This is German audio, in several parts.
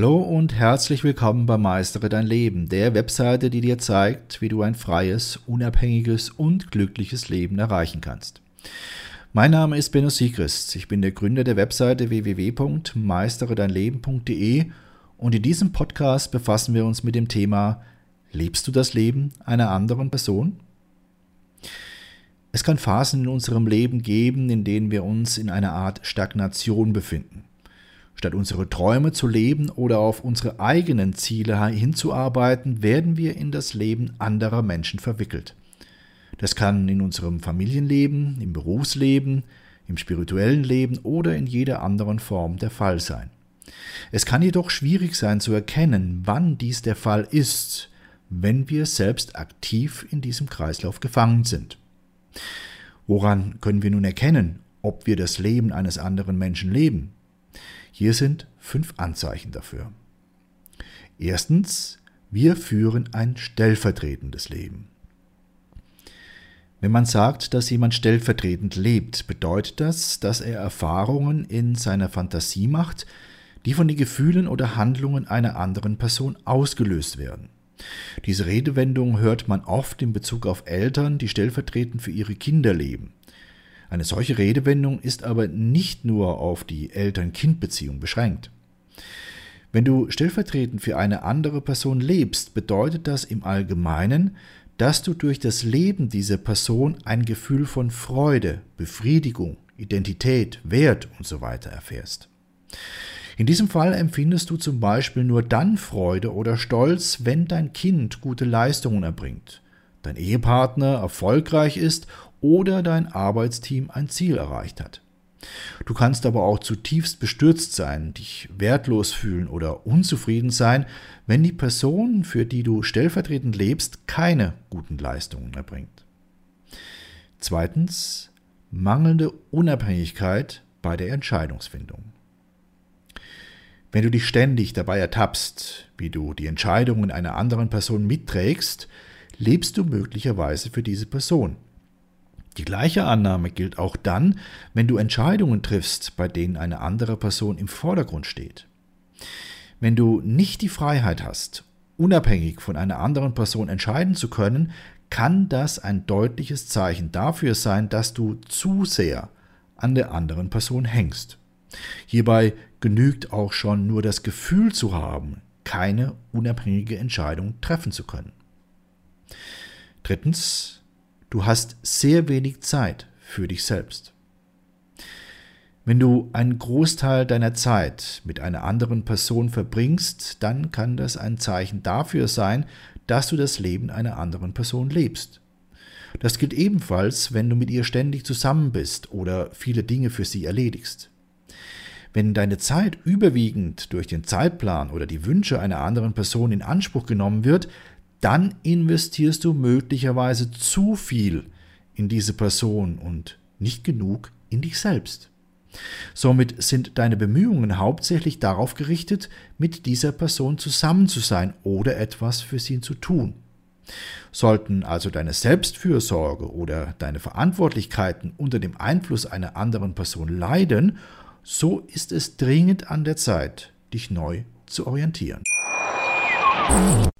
Hallo und herzlich willkommen bei Meistere dein Leben, der Webseite, die dir zeigt, wie du ein freies, unabhängiges und glückliches Leben erreichen kannst. Mein Name ist Benno Siegrist. Ich bin der Gründer der Webseite www.meisteredeinleben.de und in diesem Podcast befassen wir uns mit dem Thema Lebst du das Leben einer anderen Person? Es kann Phasen in unserem Leben geben, in denen wir uns in einer Art Stagnation befinden. Statt unsere Träume zu leben oder auf unsere eigenen Ziele hinzuarbeiten, werden wir in das Leben anderer Menschen verwickelt. Das kann in unserem Familienleben, im Berufsleben, im spirituellen Leben oder in jeder anderen Form der Fall sein. Es kann jedoch schwierig sein zu erkennen, wann dies der Fall ist, wenn wir selbst aktiv in diesem Kreislauf gefangen sind. Woran können wir nun erkennen, ob wir das Leben eines anderen Menschen leben? Hier sind fünf Anzeichen dafür. Erstens, wir führen ein stellvertretendes Leben. Wenn man sagt, dass jemand stellvertretend lebt, bedeutet das, dass er Erfahrungen in seiner Fantasie macht, die von den Gefühlen oder Handlungen einer anderen Person ausgelöst werden. Diese Redewendung hört man oft in Bezug auf Eltern, die stellvertretend für ihre Kinder leben. Eine solche Redewendung ist aber nicht nur auf die Eltern-Kind-Beziehung beschränkt. Wenn du stellvertretend für eine andere Person lebst, bedeutet das im Allgemeinen, dass du durch das Leben dieser Person ein Gefühl von Freude, Befriedigung, Identität, Wert usw. So erfährst. In diesem Fall empfindest du zum Beispiel nur dann Freude oder Stolz, wenn dein Kind gute Leistungen erbringt, dein Ehepartner erfolgreich ist oder dein Arbeitsteam ein Ziel erreicht hat. Du kannst aber auch zutiefst bestürzt sein, dich wertlos fühlen oder unzufrieden sein, wenn die Person, für die du stellvertretend lebst, keine guten Leistungen erbringt. Zweitens, mangelnde Unabhängigkeit bei der Entscheidungsfindung. Wenn du dich ständig dabei ertappst, wie du die Entscheidungen einer anderen Person mitträgst, lebst du möglicherweise für diese Person. Die gleiche Annahme gilt auch dann, wenn du Entscheidungen triffst, bei denen eine andere Person im Vordergrund steht. Wenn du nicht die Freiheit hast, unabhängig von einer anderen Person entscheiden zu können, kann das ein deutliches Zeichen dafür sein, dass du zu sehr an der anderen Person hängst. Hierbei genügt auch schon nur das Gefühl zu haben, keine unabhängige Entscheidung treffen zu können. Drittens, Du hast sehr wenig Zeit für dich selbst. Wenn du einen Großteil deiner Zeit mit einer anderen Person verbringst, dann kann das ein Zeichen dafür sein, dass du das Leben einer anderen Person lebst. Das gilt ebenfalls, wenn du mit ihr ständig zusammen bist oder viele Dinge für sie erledigst. Wenn deine Zeit überwiegend durch den Zeitplan oder die Wünsche einer anderen Person in Anspruch genommen wird, dann investierst du möglicherweise zu viel in diese Person und nicht genug in dich selbst. Somit sind deine Bemühungen hauptsächlich darauf gerichtet, mit dieser Person zusammen zu sein oder etwas für sie zu tun. Sollten also deine Selbstfürsorge oder deine Verantwortlichkeiten unter dem Einfluss einer anderen Person leiden, so ist es dringend an der Zeit, dich neu zu orientieren.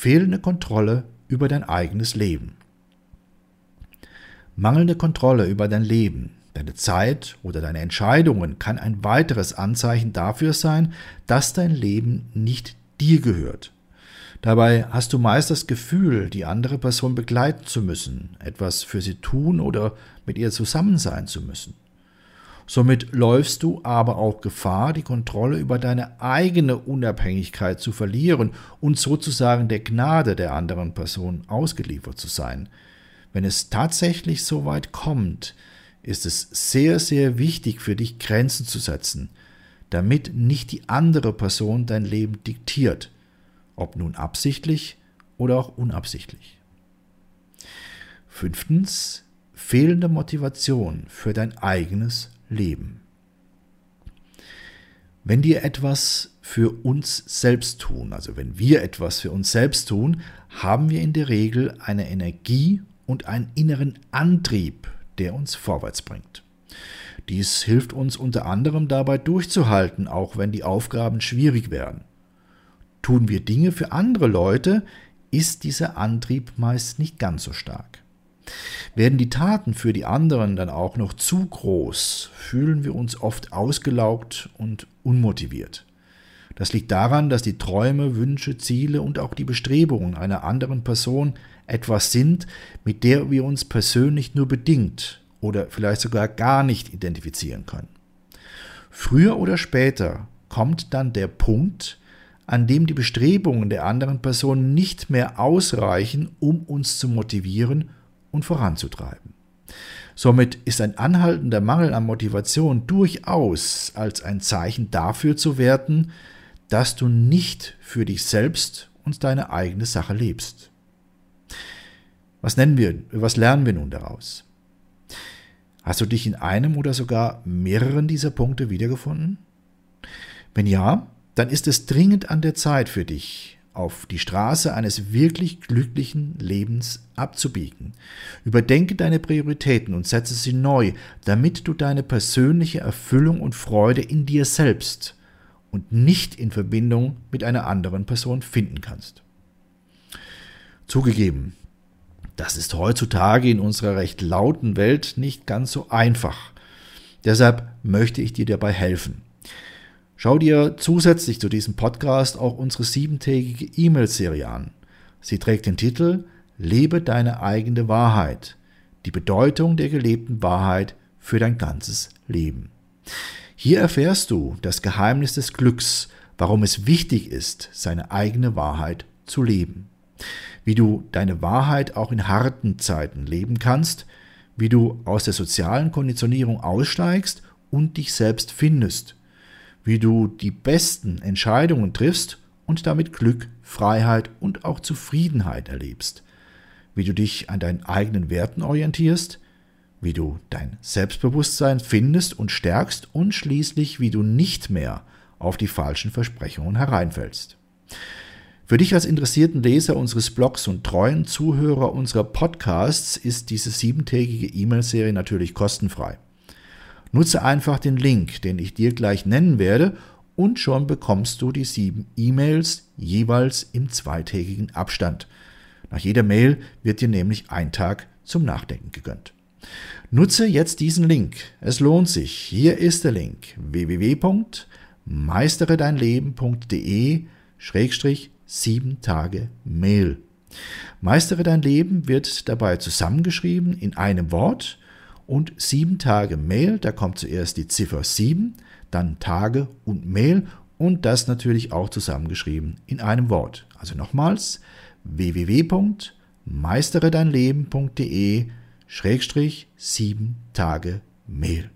fehlende Kontrolle über dein eigenes Leben. Mangelnde Kontrolle über dein Leben, deine Zeit oder deine Entscheidungen kann ein weiteres Anzeichen dafür sein, dass dein Leben nicht dir gehört. Dabei hast du meist das Gefühl, die andere Person begleiten zu müssen, etwas für sie tun oder mit ihr zusammen sein zu müssen. Somit läufst du aber auch Gefahr, die Kontrolle über deine eigene Unabhängigkeit zu verlieren und sozusagen der Gnade der anderen Person ausgeliefert zu sein. Wenn es tatsächlich so weit kommt, ist es sehr, sehr wichtig für dich Grenzen zu setzen, damit nicht die andere Person dein Leben diktiert, ob nun absichtlich oder auch unabsichtlich. Fünftens, fehlende Motivation für dein eigenes Leben. Wenn dir etwas für uns selbst tun, also wenn wir etwas für uns selbst tun, haben wir in der Regel eine Energie und einen inneren Antrieb, der uns vorwärts bringt. Dies hilft uns unter anderem dabei durchzuhalten, auch wenn die Aufgaben schwierig werden. Tun wir Dinge für andere Leute, ist dieser Antrieb meist nicht ganz so stark. Werden die Taten für die anderen dann auch noch zu groß, fühlen wir uns oft ausgelaugt und unmotiviert. Das liegt daran, dass die Träume, Wünsche, Ziele und auch die Bestrebungen einer anderen Person etwas sind, mit der wir uns persönlich nur bedingt oder vielleicht sogar gar nicht identifizieren können. Früher oder später kommt dann der Punkt, an dem die Bestrebungen der anderen Person nicht mehr ausreichen, um uns zu motivieren und voranzutreiben. Somit ist ein anhaltender Mangel an Motivation durchaus als ein Zeichen dafür zu werten, dass du nicht für dich selbst und deine eigene Sache lebst. Was nennen wir, was lernen wir nun daraus? Hast du dich in einem oder sogar mehreren dieser Punkte wiedergefunden? Wenn ja, dann ist es dringend an der Zeit für dich, auf die Straße eines wirklich glücklichen Lebens abzubiegen. Überdenke deine Prioritäten und setze sie neu, damit du deine persönliche Erfüllung und Freude in dir selbst und nicht in Verbindung mit einer anderen Person finden kannst. Zugegeben, das ist heutzutage in unserer recht lauten Welt nicht ganz so einfach. Deshalb möchte ich dir dabei helfen. Schau dir zusätzlich zu diesem Podcast auch unsere siebentägige E-Mail-Serie an. Sie trägt den Titel Lebe deine eigene Wahrheit. Die Bedeutung der gelebten Wahrheit für dein ganzes Leben. Hier erfährst du das Geheimnis des Glücks, warum es wichtig ist, seine eigene Wahrheit zu leben. Wie du deine Wahrheit auch in harten Zeiten leben kannst, wie du aus der sozialen Konditionierung aussteigst und dich selbst findest wie du die besten Entscheidungen triffst und damit Glück, Freiheit und auch Zufriedenheit erlebst, wie du dich an deinen eigenen Werten orientierst, wie du dein Selbstbewusstsein findest und stärkst und schließlich, wie du nicht mehr auf die falschen Versprechungen hereinfällst. Für dich als interessierten Leser unseres Blogs und treuen Zuhörer unserer Podcasts ist diese siebentägige E-Mail-Serie natürlich kostenfrei. Nutze einfach den Link, den ich dir gleich nennen werde, und schon bekommst du die sieben E-Mails jeweils im zweitägigen Abstand. Nach jeder Mail wird dir nämlich ein Tag zum Nachdenken gegönnt. Nutze jetzt diesen Link. Es lohnt sich. Hier ist der Link www.meisteredeinleben.de Schrägstrich sieben Tage Mail. Meistere dein Leben wird dabei zusammengeschrieben in einem Wort und sieben Tage Mail. Da kommt zuerst die Ziffer 7, dann Tage und Mail und das natürlich auch zusammengeschrieben in einem Wort. Also nochmals www.meisteredeinleben.de Schrägstrich sieben Tage Mail.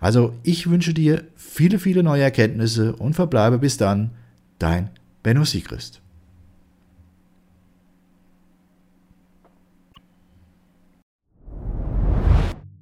Also ich wünsche dir viele, viele neue Erkenntnisse und verbleibe bis dann dein Benno Siegrist.